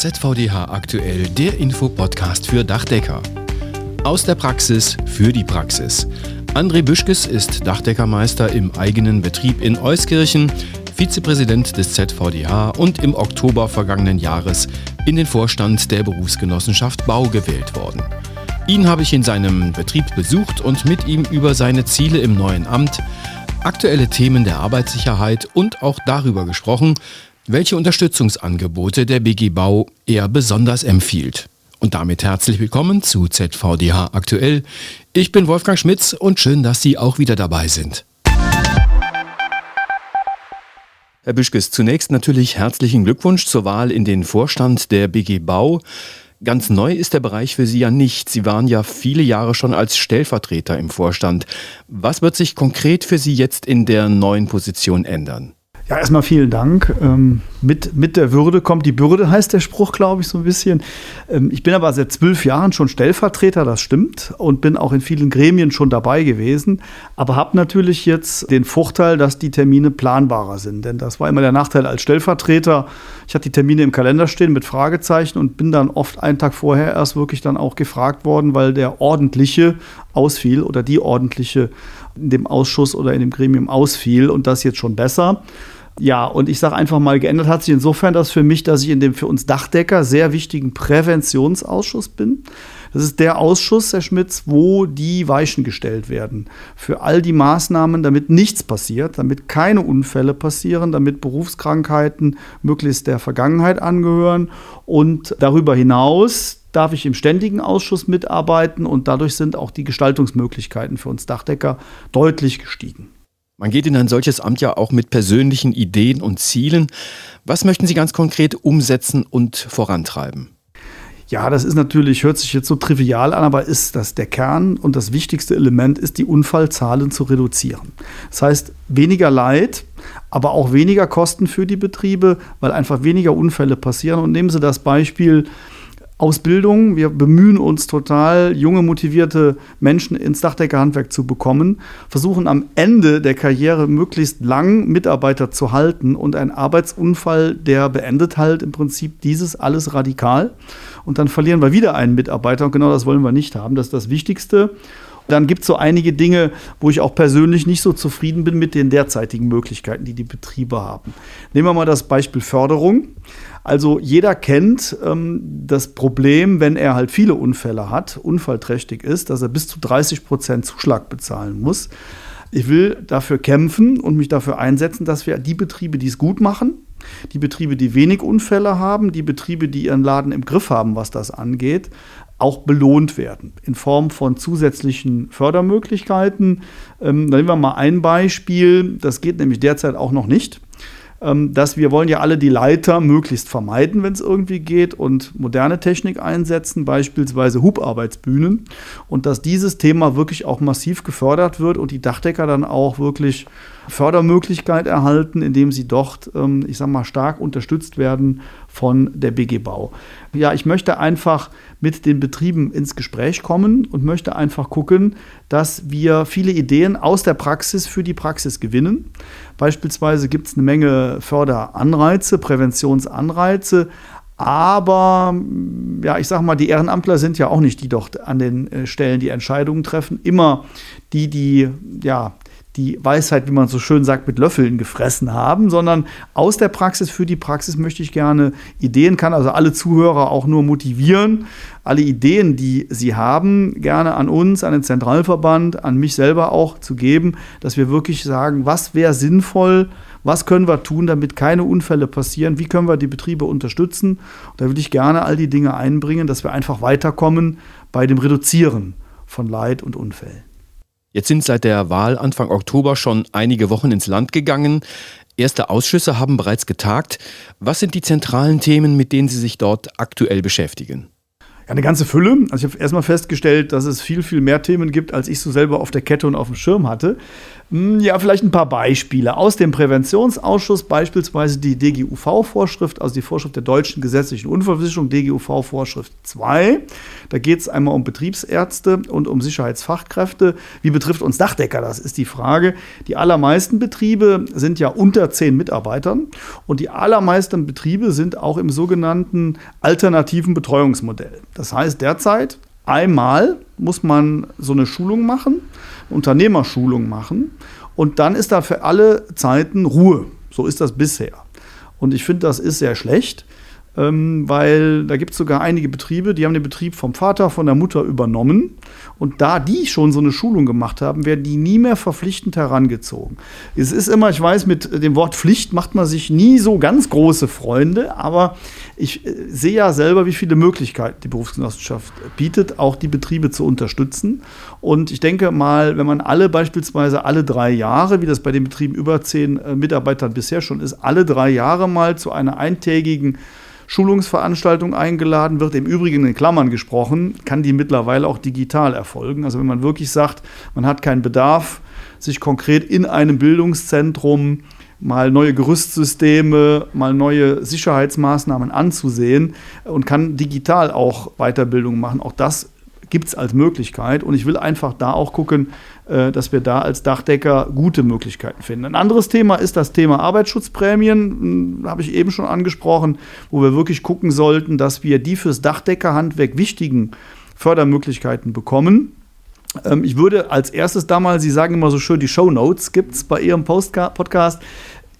ZVDH aktuell, der Infopodcast für Dachdecker. Aus der Praxis für die Praxis. André Büschkes ist Dachdeckermeister im eigenen Betrieb in Euskirchen, Vizepräsident des ZVDH und im Oktober vergangenen Jahres in den Vorstand der Berufsgenossenschaft Bau gewählt worden. Ihn habe ich in seinem Betrieb besucht und mit ihm über seine Ziele im neuen Amt, aktuelle Themen der Arbeitssicherheit und auch darüber gesprochen, welche Unterstützungsangebote der BG Bau er besonders empfiehlt. Und damit herzlich willkommen zu ZVDH aktuell. Ich bin Wolfgang Schmitz und schön, dass Sie auch wieder dabei sind. Herr Büschkes, zunächst natürlich herzlichen Glückwunsch zur Wahl in den Vorstand der BG Bau. Ganz neu ist der Bereich für Sie ja nicht. Sie waren ja viele Jahre schon als Stellvertreter im Vorstand. Was wird sich konkret für Sie jetzt in der neuen Position ändern? Ja, erstmal vielen Dank. Ähm, mit, mit der Würde kommt die Bürde, heißt der Spruch, glaube ich, so ein bisschen. Ähm, ich bin aber seit zwölf Jahren schon Stellvertreter, das stimmt, und bin auch in vielen Gremien schon dabei gewesen, aber habe natürlich jetzt den Vorteil, dass die Termine planbarer sind. Denn das war immer der Nachteil als Stellvertreter. Ich hatte die Termine im Kalender stehen mit Fragezeichen und bin dann oft einen Tag vorher erst wirklich dann auch gefragt worden, weil der ordentliche ausfiel oder die ordentliche in dem Ausschuss oder in dem Gremium ausfiel und das jetzt schon besser. Ja, und ich sage einfach mal, geändert hat sich insofern das für mich, dass ich in dem für uns Dachdecker sehr wichtigen Präventionsausschuss bin. Das ist der Ausschuss, Herr Schmitz, wo die Weichen gestellt werden. Für all die Maßnahmen, damit nichts passiert, damit keine Unfälle passieren, damit Berufskrankheiten möglichst der Vergangenheit angehören. Und darüber hinaus darf ich im ständigen Ausschuss mitarbeiten und dadurch sind auch die Gestaltungsmöglichkeiten für uns Dachdecker deutlich gestiegen. Man geht in ein solches Amt ja auch mit persönlichen Ideen und Zielen. Was möchten Sie ganz konkret umsetzen und vorantreiben? Ja, das ist natürlich, hört sich jetzt so trivial an, aber ist das der Kern und das wichtigste Element ist, die Unfallzahlen zu reduzieren. Das heißt, weniger Leid, aber auch weniger Kosten für die Betriebe, weil einfach weniger Unfälle passieren. Und nehmen Sie das Beispiel Ausbildung. Wir bemühen uns total, junge, motivierte Menschen ins Dachdeckerhandwerk zu bekommen, versuchen am Ende der Karriere möglichst lang Mitarbeiter zu halten und ein Arbeitsunfall, der beendet halt im Prinzip dieses alles radikal. Und dann verlieren wir wieder einen Mitarbeiter und genau das wollen wir nicht haben. Das ist das Wichtigste. Dann gibt es so einige Dinge, wo ich auch persönlich nicht so zufrieden bin mit den derzeitigen Möglichkeiten, die die Betriebe haben. Nehmen wir mal das Beispiel Förderung. Also jeder kennt ähm, das Problem, wenn er halt viele Unfälle hat, unfallträchtig ist, dass er bis zu 30 Prozent Zuschlag bezahlen muss. Ich will dafür kämpfen und mich dafür einsetzen, dass wir die Betriebe, die es gut machen, die Betriebe, die wenig Unfälle haben, die Betriebe, die ihren Laden im Griff haben, was das angeht, auch belohnt werden in Form von zusätzlichen Fördermöglichkeiten. Ähm, nehmen wir mal ein Beispiel, das geht nämlich derzeit auch noch nicht. Ähm, dass wir wollen ja alle die Leiter möglichst vermeiden, wenn es irgendwie geht und moderne Technik einsetzen, beispielsweise Hubarbeitsbühnen. Und dass dieses Thema wirklich auch massiv gefördert wird und die Dachdecker dann auch wirklich Fördermöglichkeit erhalten, indem sie dort, ähm, ich sage mal, stark unterstützt werden von der BG Bau. Ja, ich möchte einfach mit den Betrieben ins Gespräch kommen und möchte einfach gucken, dass wir viele Ideen aus der Praxis für die Praxis gewinnen. Beispielsweise gibt es eine Menge Förderanreize, Präventionsanreize, aber ja, ich sage mal, die Ehrenamtler sind ja auch nicht die dort an den äh, Stellen, die Entscheidungen treffen. Immer die, die ja die Weisheit, wie man so schön sagt, mit Löffeln gefressen haben, sondern aus der Praxis für die Praxis möchte ich gerne Ideen, kann also alle Zuhörer auch nur motivieren, alle Ideen, die sie haben, gerne an uns, an den Zentralverband, an mich selber auch zu geben, dass wir wirklich sagen, was wäre sinnvoll, was können wir tun, damit keine Unfälle passieren, wie können wir die Betriebe unterstützen. Und da würde ich gerne all die Dinge einbringen, dass wir einfach weiterkommen bei dem Reduzieren von Leid und Unfällen. Jetzt sind seit der Wahl Anfang Oktober schon einige Wochen ins Land gegangen. Erste Ausschüsse haben bereits getagt. Was sind die zentralen Themen, mit denen Sie sich dort aktuell beschäftigen? Ja, eine ganze Fülle. Also ich habe erstmal festgestellt, dass es viel, viel mehr Themen gibt, als ich so selber auf der Kette und auf dem Schirm hatte. Hm, ja, vielleicht ein paar Beispiele. Aus dem Präventionsausschuss beispielsweise die DGUV-Vorschrift, also die Vorschrift der deutschen gesetzlichen Unfallversicherung, DGUV-Vorschrift 2. Da geht es einmal um Betriebsärzte und um Sicherheitsfachkräfte. Wie betrifft uns Dachdecker? Das ist die Frage. Die allermeisten Betriebe sind ja unter zehn Mitarbeitern und die allermeisten Betriebe sind auch im sogenannten alternativen Betreuungsmodell. Das heißt, derzeit einmal muss man so eine Schulung machen Unternehmerschulung machen. Und dann ist da für alle Zeiten Ruhe. So ist das bisher. Und ich finde, das ist sehr schlecht, ähm, weil da gibt es sogar einige Betriebe, die haben den Betrieb vom Vater, von der Mutter übernommen. Und da die schon so eine Schulung gemacht haben, werden die nie mehr verpflichtend herangezogen. Es ist immer, ich weiß, mit dem Wort Pflicht macht man sich nie so ganz große Freunde, aber ich äh, sehe ja selber, wie viele Möglichkeiten die Berufsgenossenschaft bietet, auch die Betriebe zu unterstützen. Und ich denke mal, wenn man alle beispielsweise alle drei Jahre, wie das bei den Betrieben über zehn äh, Mitarbeitern bisher schon ist, alle drei Jahre mal zu einer eintägigen Schulungsveranstaltung eingeladen wird, im Übrigen in Klammern gesprochen, kann die mittlerweile auch digital erfolgen. Also wenn man wirklich sagt, man hat keinen Bedarf, sich konkret in einem Bildungszentrum mal neue Gerüstsysteme, mal neue Sicherheitsmaßnahmen anzusehen und kann digital auch Weiterbildung machen. Auch das gibt es als Möglichkeit. Und ich will einfach da auch gucken, äh, dass wir da als Dachdecker gute Möglichkeiten finden. Ein anderes Thema ist das Thema Arbeitsschutzprämien, hm, habe ich eben schon angesprochen, wo wir wirklich gucken sollten, dass wir die fürs Dachdeckerhandwerk wichtigen Fördermöglichkeiten bekommen. Ähm, ich würde als erstes da mal, Sie sagen immer so schön, die Show Notes gibt es bei Ihrem Podcast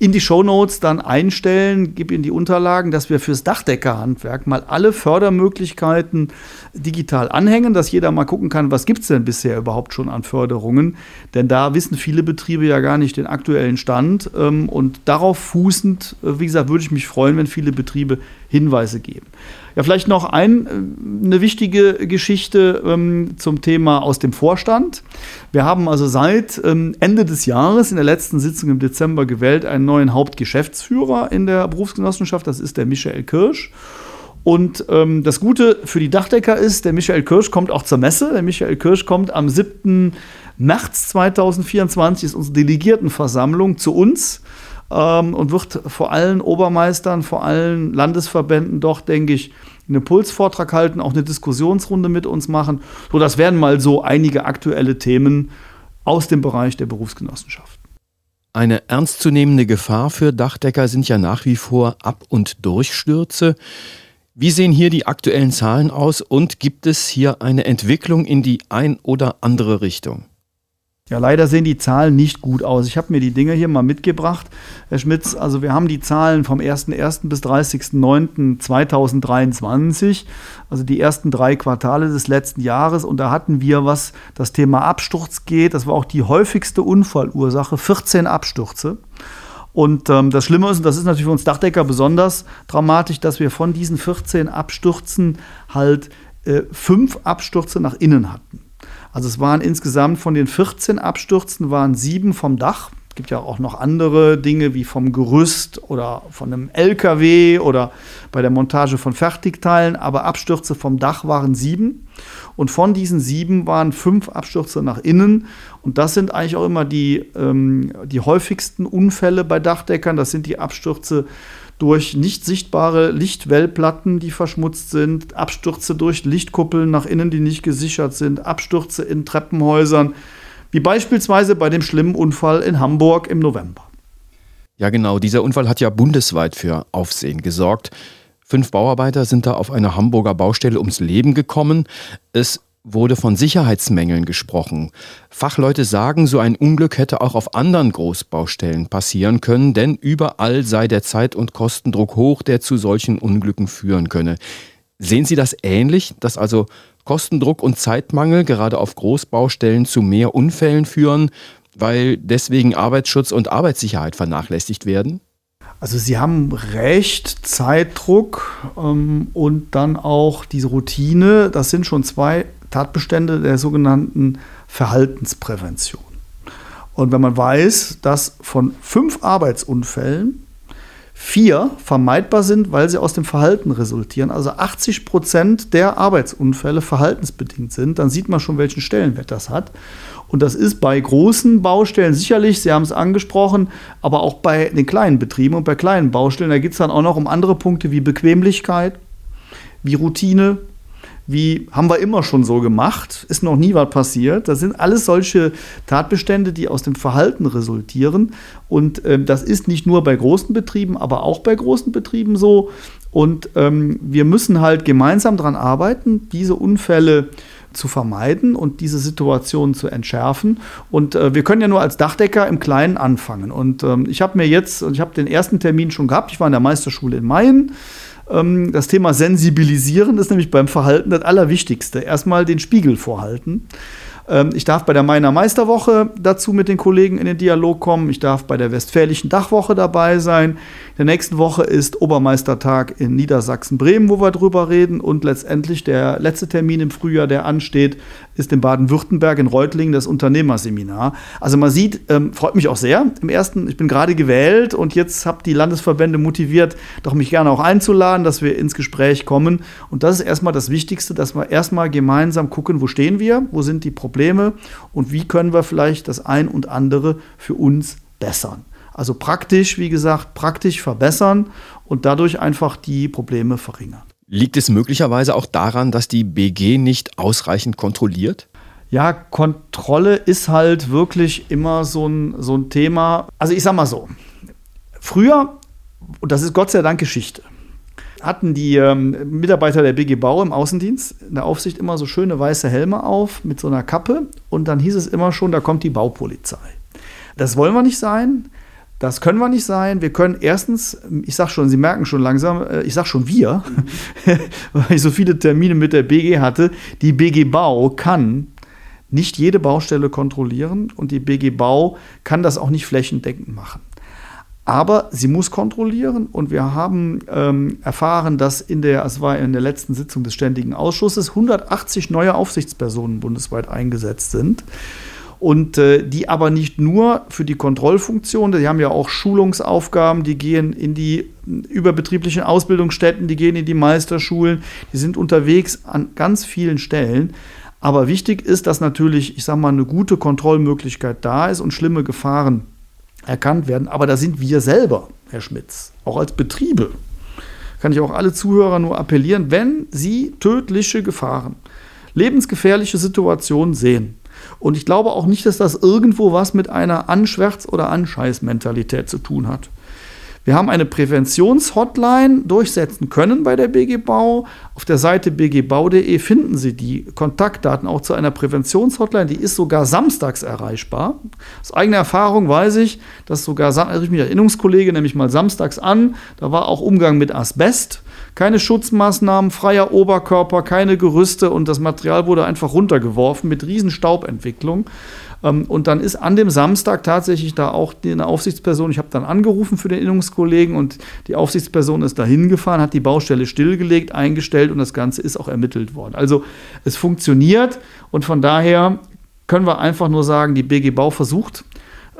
in die Shownotes dann einstellen, gib Ihnen die Unterlagen, dass wir fürs Dachdeckerhandwerk mal alle Fördermöglichkeiten digital anhängen, dass jeder mal gucken kann, was gibt es denn bisher überhaupt schon an Förderungen. Denn da wissen viele Betriebe ja gar nicht den aktuellen Stand. Ähm, und darauf fußend, äh, wie gesagt, würde ich mich freuen, wenn viele Betriebe Hinweise geben. Ja, vielleicht noch ein, äh, eine wichtige Geschichte ähm, zum Thema aus dem Vorstand. Wir haben also seit ähm, Ende des Jahres in der letzten Sitzung im Dezember gewählt einen neuen Hauptgeschäftsführer in der Berufsgenossenschaft. Das ist der Michael Kirsch. Und ähm, das Gute für die Dachdecker ist, der Michael Kirsch kommt auch zur Messe. Der Michael Kirsch kommt am 7. März 2024, ist unsere Delegiertenversammlung zu uns ähm, und wird vor allen Obermeistern, vor allen Landesverbänden doch, denke ich, einen Pulsvortrag halten, auch eine Diskussionsrunde mit uns machen. So, das wären mal so einige aktuelle Themen aus dem Bereich der Berufsgenossenschaft. Eine ernstzunehmende Gefahr für Dachdecker sind ja nach wie vor Ab- und Durchstürze. Wie sehen hier die aktuellen Zahlen aus und gibt es hier eine Entwicklung in die ein oder andere Richtung? Ja, leider sehen die Zahlen nicht gut aus. Ich habe mir die Dinge hier mal mitgebracht. Herr Schmitz, also wir haben die Zahlen vom 01.01. bis 30.09.2023, also die ersten drei Quartale des letzten Jahres. Und da hatten wir, was das Thema Absturz geht, das war auch die häufigste Unfallursache, 14 Abstürze. Und ähm, das Schlimme ist, und das ist natürlich für uns Dachdecker besonders dramatisch, dass wir von diesen 14 Abstürzen halt äh, fünf Abstürze nach innen hatten. Also es waren insgesamt von den 14 Abstürzen waren sieben vom Dach. Es gibt ja auch noch andere Dinge wie vom Gerüst oder von einem LKW oder bei der Montage von Fertigteilen, aber Abstürze vom Dach waren sieben. Und von diesen sieben waren fünf Abstürze nach innen. Und das sind eigentlich auch immer die, ähm, die häufigsten Unfälle bei Dachdeckern. Das sind die Abstürze durch nicht sichtbare Lichtwellplatten, die verschmutzt sind, Abstürze durch Lichtkuppeln nach innen, die nicht gesichert sind, Abstürze in Treppenhäusern, wie beispielsweise bei dem schlimmen Unfall in Hamburg im November. Ja, genau, dieser Unfall hat ja bundesweit für Aufsehen gesorgt. Fünf Bauarbeiter sind da auf einer Hamburger Baustelle ums Leben gekommen. Es wurde von Sicherheitsmängeln gesprochen. Fachleute sagen, so ein Unglück hätte auch auf anderen Großbaustellen passieren können, denn überall sei der Zeit- und Kostendruck hoch, der zu solchen Unglücken führen könne. Sehen Sie das ähnlich, dass also Kostendruck und Zeitmangel gerade auf Großbaustellen zu mehr Unfällen führen, weil deswegen Arbeitsschutz und Arbeitssicherheit vernachlässigt werden? Also Sie haben recht, Zeitdruck ähm, und dann auch diese Routine, das sind schon zwei Tatbestände der sogenannten Verhaltensprävention. Und wenn man weiß, dass von fünf Arbeitsunfällen vier vermeidbar sind, weil sie aus dem Verhalten resultieren, also 80 Prozent der Arbeitsunfälle verhaltensbedingt sind, dann sieht man schon, welchen Stellenwert das hat. Und das ist bei großen Baustellen sicherlich, Sie haben es angesprochen, aber auch bei den kleinen Betrieben und bei kleinen Baustellen, da geht es dann auch noch um andere Punkte wie Bequemlichkeit, wie Routine, wie haben wir immer schon so gemacht, ist noch nie was passiert. Das sind alles solche Tatbestände, die aus dem Verhalten resultieren. Und ähm, das ist nicht nur bei großen Betrieben, aber auch bei großen Betrieben so. Und ähm, wir müssen halt gemeinsam daran arbeiten, diese Unfälle zu vermeiden und diese Situation zu entschärfen. Und äh, wir können ja nur als Dachdecker im Kleinen anfangen. Und ähm, ich habe mir jetzt, ich habe den ersten Termin schon gehabt, ich war in der Meisterschule in Mayen das Thema Sensibilisieren ist nämlich beim Verhalten das Allerwichtigste. Erstmal den Spiegel vorhalten. Ähm, ich darf bei der Meiner Meisterwoche dazu mit den Kollegen in den Dialog kommen. Ich darf bei der Westfälischen Dachwoche dabei sein. In der nächsten Woche ist Obermeistertag in Niedersachsen-Bremen, wo wir drüber reden. Und letztendlich der letzte Termin im Frühjahr, der ansteht, ist in Baden-Württemberg in Reutlingen das Unternehmerseminar. Also man sieht, ähm, freut mich auch sehr. Im ersten, ich bin gerade gewählt und jetzt habe die Landesverbände motiviert, doch mich gerne auch einzuladen, dass wir ins Gespräch kommen. Und das ist erstmal das Wichtigste, dass wir erstmal gemeinsam gucken, wo stehen wir, wo sind die Probleme und wie können wir vielleicht das ein und andere für uns bessern. Also praktisch, wie gesagt, praktisch verbessern und dadurch einfach die Probleme verringern. Liegt es möglicherweise auch daran, dass die BG nicht ausreichend kontrolliert? Ja, Kontrolle ist halt wirklich immer so ein, so ein Thema. Also ich sag mal so, früher, und das ist Gott sei Dank Geschichte, hatten die ähm, Mitarbeiter der BG Bau im Außendienst in der Aufsicht immer so schöne weiße Helme auf mit so einer Kappe und dann hieß es immer schon, da kommt die Baupolizei. Das wollen wir nicht sein. Das können wir nicht sein. Wir können erstens, ich sage schon, Sie merken schon langsam, äh, ich sage schon wir, weil ich so viele Termine mit der BG hatte. Die BG Bau kann nicht jede Baustelle kontrollieren und die BG Bau kann das auch nicht flächendeckend machen. Aber sie muss kontrollieren und wir haben ähm, erfahren, dass in der, es war in der letzten Sitzung des Ständigen Ausschusses, 180 neue Aufsichtspersonen bundesweit eingesetzt sind und äh, die aber nicht nur für die Kontrollfunktion, die haben ja auch Schulungsaufgaben, die gehen in die überbetrieblichen Ausbildungsstätten, die gehen in die Meisterschulen, die sind unterwegs an ganz vielen Stellen. Aber wichtig ist, dass natürlich, ich sage mal, eine gute Kontrollmöglichkeit da ist und schlimme Gefahren erkannt werden. Aber da sind wir selber, Herr Schmitz, auch als Betriebe, kann ich auch alle Zuhörer nur appellieren, wenn Sie tödliche Gefahren, lebensgefährliche Situationen sehen, und ich glaube auch nicht, dass das irgendwo was mit einer Anschwärz- oder Anscheiß-Mentalität zu tun hat. Wir haben eine Präventionshotline durchsetzen können bei der BG Bau. Auf der Seite bgbau.de finden Sie die Kontaktdaten auch zu einer Präventionshotline. Die ist sogar samstags erreichbar. Aus eigener Erfahrung weiß ich, dass sogar, also ich mich Erinnerungskollege nämlich mal samstags an, da war auch Umgang mit Asbest keine Schutzmaßnahmen, freier Oberkörper, keine Gerüste und das Material wurde einfach runtergeworfen mit riesen Staubentwicklung. Ähm, und dann ist an dem Samstag tatsächlich da auch eine Aufsichtsperson, ich habe dann angerufen für den Innungskollegen und die Aufsichtsperson ist da hingefahren, hat die Baustelle stillgelegt, eingestellt und das Ganze ist auch ermittelt worden. Also es funktioniert und von daher können wir einfach nur sagen, die BG Bau versucht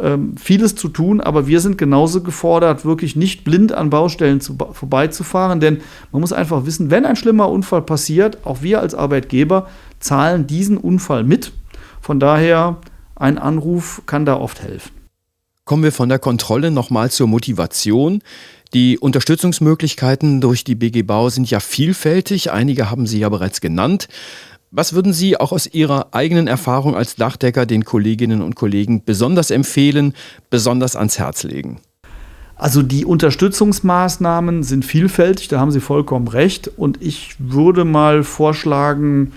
ähm, vieles zu tun, aber wir sind genauso gefordert, wirklich nicht blind an Baustellen zu, vorbeizufahren, denn man muss einfach wissen, wenn ein schlimmer Unfall passiert, auch wir als Arbeitgeber zahlen diesen Unfall mit. Von daher, ein Anruf kann da oft helfen. Kommen wir von der Kontrolle nochmal zur Motivation. Die Unterstützungsmöglichkeiten durch die BG Bau sind ja vielfältig. Einige haben Sie ja bereits genannt. Was würden Sie auch aus Ihrer eigenen Erfahrung als Dachdecker den Kolleginnen und Kollegen besonders empfehlen, besonders ans Herz legen? Also die Unterstützungsmaßnahmen sind vielfältig, da haben Sie vollkommen recht. Und ich würde mal vorschlagen,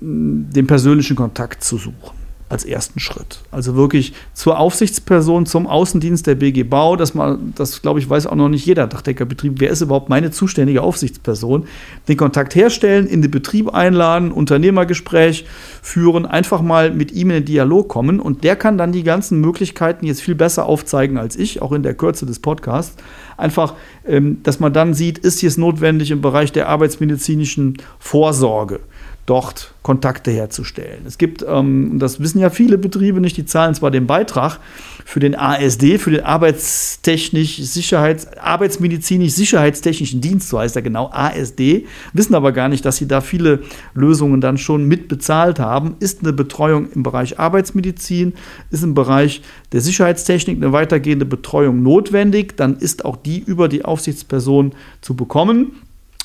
den persönlichen Kontakt zu suchen als ersten Schritt. Also wirklich zur Aufsichtsperson, zum Außendienst der BG Bau, dass man, das glaube ich, weiß auch noch nicht jeder Dachdeckerbetrieb, wer ist überhaupt meine zuständige Aufsichtsperson, den Kontakt herstellen, in den Betrieb einladen, Unternehmergespräch führen, einfach mal mit ihm in den Dialog kommen und der kann dann die ganzen Möglichkeiten jetzt viel besser aufzeigen als ich, auch in der Kürze des Podcasts. Einfach, ähm, dass man dann sieht, ist hier es notwendig im Bereich der arbeitsmedizinischen Vorsorge dort Kontakte herzustellen. Es gibt, ähm, das wissen ja viele Betriebe nicht, die zahlen zwar den Beitrag für den ASD, für den Arbeitstechnisch Sicherheits, Arbeitsmedizinisch Sicherheitstechnischen Dienst, so heißt er genau, ASD, wissen aber gar nicht, dass sie da viele Lösungen dann schon mitbezahlt haben. Ist eine Betreuung im Bereich Arbeitsmedizin, ist im Bereich der Sicherheitstechnik eine weitergehende Betreuung notwendig, dann ist auch die über die Aufsichtsperson zu bekommen.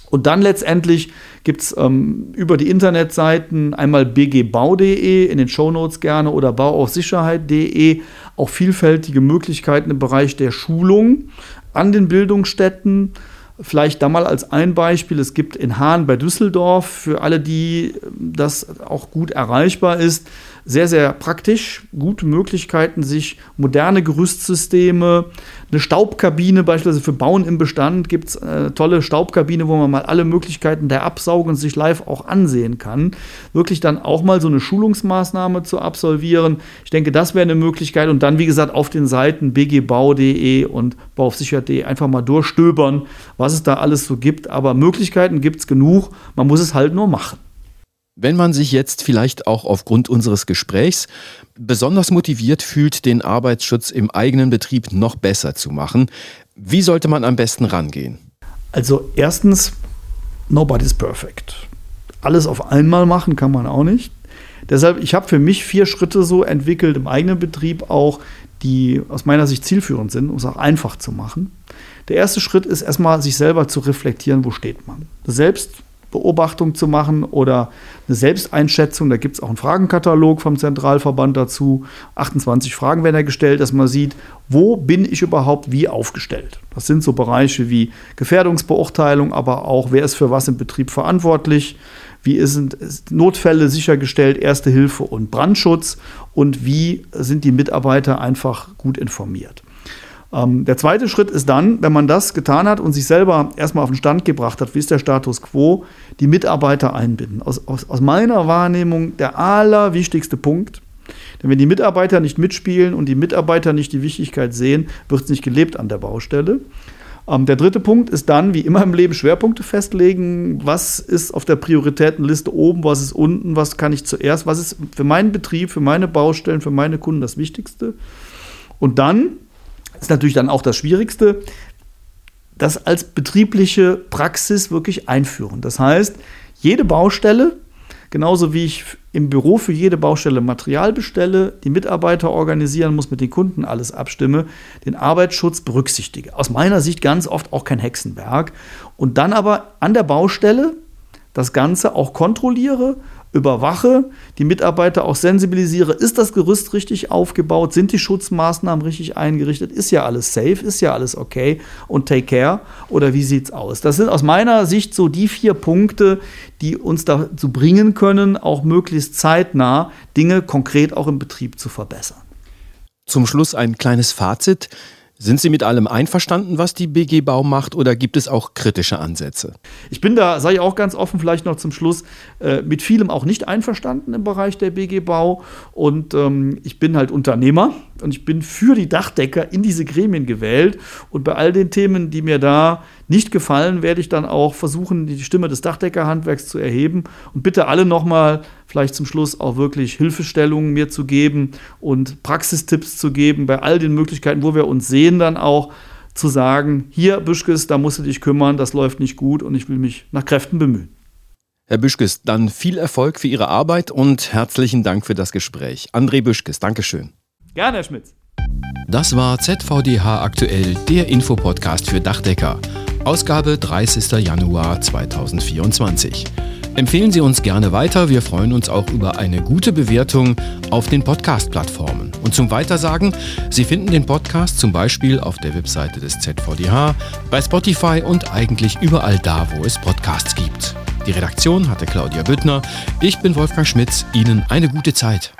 Und dann letztendlich gibt es ähm, über die Internetseiten einmal bgbau.de in den Shownotes gerne oder bauaufsicherheit.de auch vielfältige Möglichkeiten im Bereich der Schulung an den Bildungsstätten. Vielleicht da mal als ein Beispiel, es gibt in Hahn bei Düsseldorf, für alle, die das auch gut erreichbar ist, sehr, sehr praktisch, gute Möglichkeiten, sich moderne Gerüstsysteme, eine Staubkabine beispielsweise für Bauen im Bestand gibt es eine tolle Staubkabine, wo man mal alle Möglichkeiten der Absaugung sich live auch ansehen kann. Wirklich dann auch mal so eine Schulungsmaßnahme zu absolvieren. Ich denke, das wäre eine Möglichkeit. Und dann, wie gesagt, auf den Seiten bgbau.de und bauaufsichert.de einfach mal durchstöbern, was es da alles so gibt. Aber Möglichkeiten gibt es genug. Man muss es halt nur machen. Wenn man sich jetzt vielleicht auch aufgrund unseres Gesprächs besonders motiviert fühlt, den Arbeitsschutz im eigenen Betrieb noch besser zu machen, wie sollte man am besten rangehen? Also erstens, nobody's perfect. Alles auf einmal machen kann man auch nicht. Deshalb, ich habe für mich vier Schritte so entwickelt im eigenen Betrieb auch, die aus meiner Sicht zielführend sind, um es auch einfach zu machen. Der erste Schritt ist erstmal, sich selber zu reflektieren, wo steht man. Selbst Beobachtung zu machen oder eine Selbsteinschätzung. Da gibt es auch einen Fragenkatalog vom Zentralverband dazu. 28 Fragen werden da gestellt, dass man sieht, wo bin ich überhaupt wie aufgestellt. Das sind so Bereiche wie Gefährdungsbeurteilung, aber auch, wer ist für was im Betrieb verantwortlich, wie sind Notfälle sichergestellt, Erste Hilfe und Brandschutz und wie sind die Mitarbeiter einfach gut informiert. Ähm, der zweite Schritt ist dann, wenn man das getan hat und sich selber erstmal auf den Stand gebracht hat, wie ist der Status quo, die Mitarbeiter einbinden. Aus, aus, aus meiner Wahrnehmung der allerwichtigste Punkt. Denn wenn die Mitarbeiter nicht mitspielen und die Mitarbeiter nicht die Wichtigkeit sehen, wird es nicht gelebt an der Baustelle. Ähm, der dritte Punkt ist dann, wie immer im Leben, Schwerpunkte festlegen. Was ist auf der Prioritätenliste oben, was ist unten, was kann ich zuerst, was ist für meinen Betrieb, für meine Baustellen, für meine Kunden das Wichtigste. Und dann ist natürlich dann auch das Schwierigste, das als betriebliche Praxis wirklich einführen. Das heißt, jede Baustelle, genauso wie ich im Büro für jede Baustelle Material bestelle, die Mitarbeiter organisieren muss, mit den Kunden alles abstimme, den Arbeitsschutz berücksichtige. Aus meiner Sicht ganz oft auch kein Hexenwerk. Und dann aber an der Baustelle das Ganze auch kontrolliere überwache, die Mitarbeiter auch sensibilisiere, ist das Gerüst richtig aufgebaut, sind die Schutzmaßnahmen richtig eingerichtet, ist ja alles safe, ist ja alles okay und take care oder wie sieht es aus? Das sind aus meiner Sicht so die vier Punkte, die uns dazu bringen können, auch möglichst zeitnah Dinge konkret auch im Betrieb zu verbessern. Zum Schluss ein kleines Fazit. Sind Sie mit allem einverstanden, was die BG Bau macht, oder gibt es auch kritische Ansätze? Ich bin da, sage ich auch ganz offen, vielleicht noch zum Schluss, äh, mit vielem auch nicht einverstanden im Bereich der BG Bau. Und ähm, ich bin halt Unternehmer und ich bin für die Dachdecker in diese Gremien gewählt. Und bei all den Themen, die mir da nicht gefallen, werde ich dann auch versuchen, die Stimme des Dachdeckerhandwerks zu erheben und bitte alle nochmal vielleicht zum Schluss auch wirklich Hilfestellungen mir zu geben und Praxistipps zu geben bei all den Möglichkeiten, wo wir uns sehen, dann auch zu sagen, hier Büschkes, da musst du dich kümmern, das läuft nicht gut und ich will mich nach Kräften bemühen. Herr Büschkes, dann viel Erfolg für Ihre Arbeit und herzlichen Dank für das Gespräch. André Büschkes, Dankeschön. Gerne, Herr Schmitz. Das war ZVDH aktuell, der Infopodcast für Dachdecker. Ausgabe 30. Januar 2024. Empfehlen Sie uns gerne weiter. Wir freuen uns auch über eine gute Bewertung auf den Podcast-Plattformen. Und zum Weitersagen, Sie finden den Podcast zum Beispiel auf der Webseite des ZVDH, bei Spotify und eigentlich überall da, wo es Podcasts gibt. Die Redaktion hatte Claudia Büttner. Ich bin Wolfgang Schmitz. Ihnen eine gute Zeit.